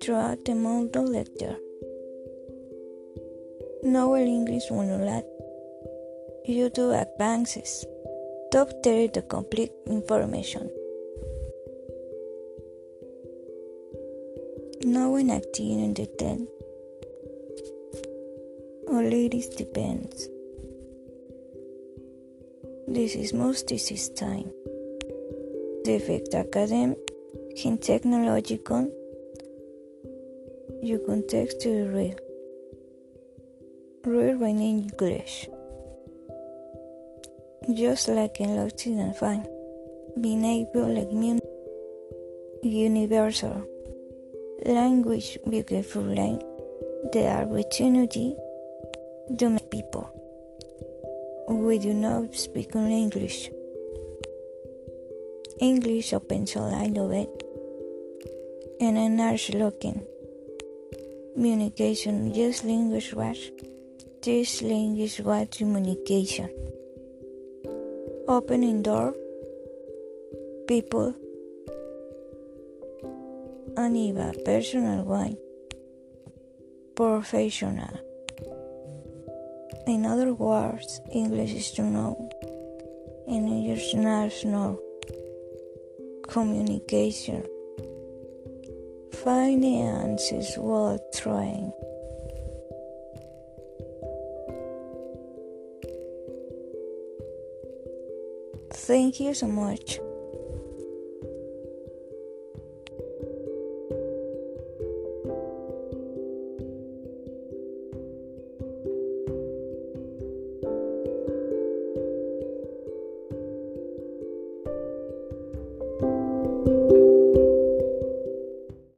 Throughout the model lecture, Novel English will let you do advances to obtain the complete information. Knowing acting in the ten or ladies depends. This is most this time. The effect academic and technological you context to real. Real in English. Just like in Latin and fine, being able like me. universal language beautiful language the opportunity to meet people we do not speak in English. English opens a line of it and an arch looking. Communication just language was this language was communication. Opening door people and even personal one professional in other words english is to know and international communication finance is worth trying. Thank you so much